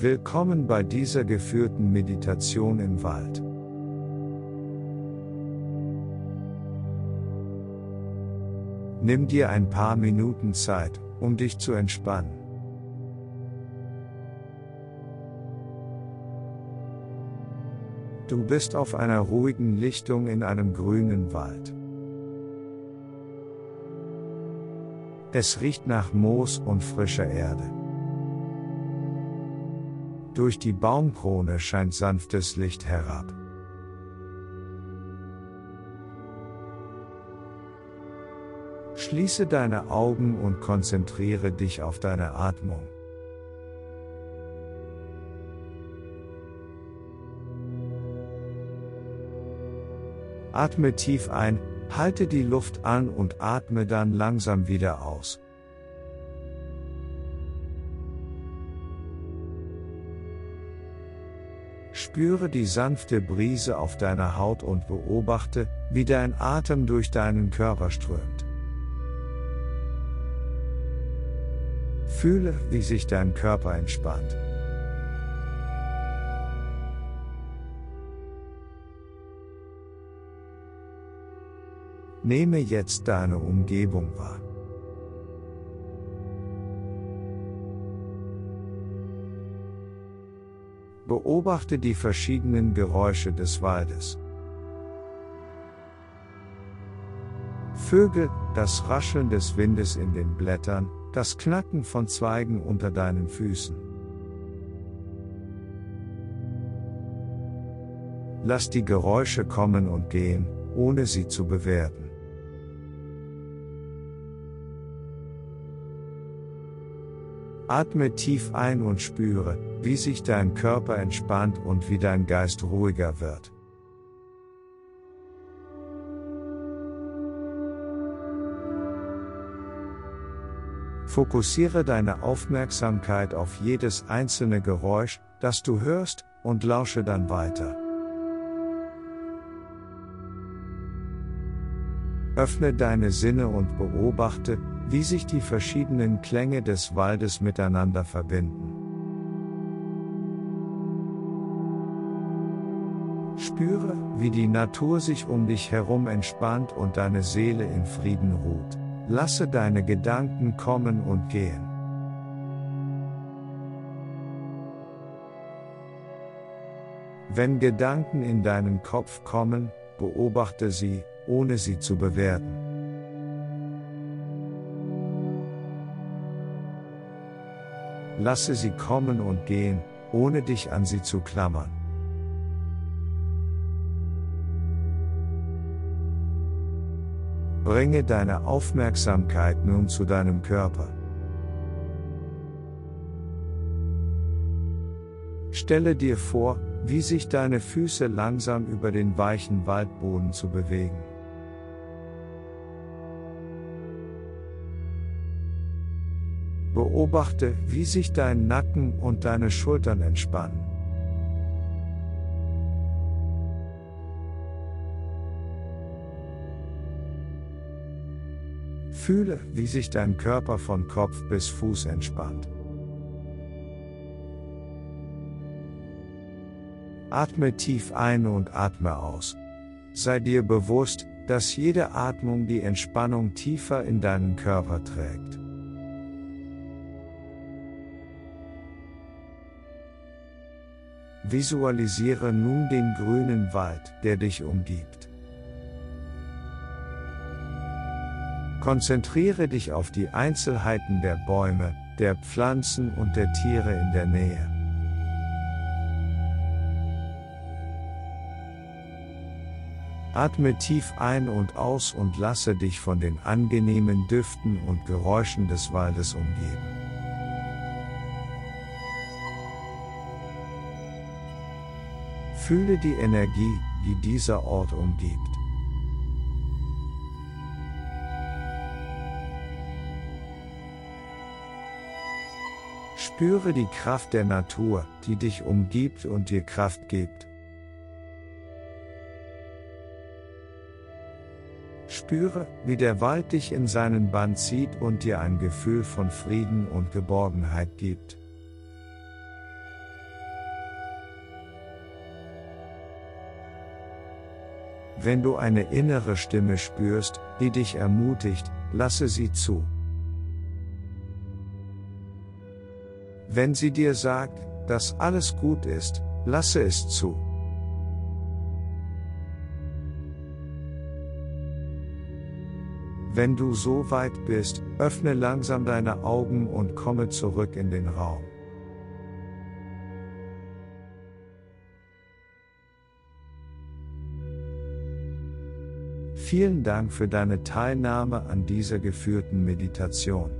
Willkommen bei dieser geführten Meditation im Wald. Nimm dir ein paar Minuten Zeit, um dich zu entspannen. Du bist auf einer ruhigen Lichtung in einem grünen Wald. Es riecht nach Moos und frischer Erde. Durch die Baumkrone scheint sanftes Licht herab. Schließe deine Augen und konzentriere dich auf deine Atmung. Atme tief ein, halte die Luft an und atme dann langsam wieder aus. Spüre die sanfte Brise auf deiner Haut und beobachte, wie dein Atem durch deinen Körper strömt. Fühle, wie sich dein Körper entspannt. Nehme jetzt deine Umgebung wahr. Beobachte die verschiedenen Geräusche des Waldes. Vögel, das Rascheln des Windes in den Blättern, das Knacken von Zweigen unter deinen Füßen. Lass die Geräusche kommen und gehen, ohne sie zu bewerten. Atme tief ein und spüre, wie sich dein Körper entspannt und wie dein Geist ruhiger wird. Fokussiere deine Aufmerksamkeit auf jedes einzelne Geräusch, das du hörst, und lausche dann weiter. Öffne deine Sinne und beobachte, wie sich die verschiedenen Klänge des Waldes miteinander verbinden. Spüre, wie die Natur sich um dich herum entspannt und deine Seele in Frieden ruht. Lasse deine Gedanken kommen und gehen. Wenn Gedanken in deinen Kopf kommen, beobachte sie, ohne sie zu bewerten. Lasse sie kommen und gehen, ohne dich an sie zu klammern. Bringe deine Aufmerksamkeit nun zu deinem Körper. Stelle dir vor, wie sich deine Füße langsam über den weichen Waldboden zu bewegen. Beobachte, wie sich dein Nacken und deine Schultern entspannen. Fühle, wie sich dein Körper von Kopf bis Fuß entspannt. Atme tief ein und atme aus. Sei dir bewusst, dass jede Atmung die Entspannung tiefer in deinen Körper trägt. Visualisiere nun den grünen Wald, der dich umgibt. Konzentriere dich auf die Einzelheiten der Bäume, der Pflanzen und der Tiere in der Nähe. Atme tief ein und aus und lasse dich von den angenehmen Düften und Geräuschen des Waldes umgeben. Fühle die Energie, die dieser Ort umgibt. Spüre die Kraft der Natur, die dich umgibt und dir Kraft gibt. Spüre, wie der Wald dich in seinen Bann zieht und dir ein Gefühl von Frieden und Geborgenheit gibt. Wenn du eine innere Stimme spürst, die dich ermutigt, lasse sie zu. Wenn sie dir sagt, dass alles gut ist, lasse es zu. Wenn du so weit bist, öffne langsam deine Augen und komme zurück in den Raum. Vielen Dank für deine Teilnahme an dieser geführten Meditation.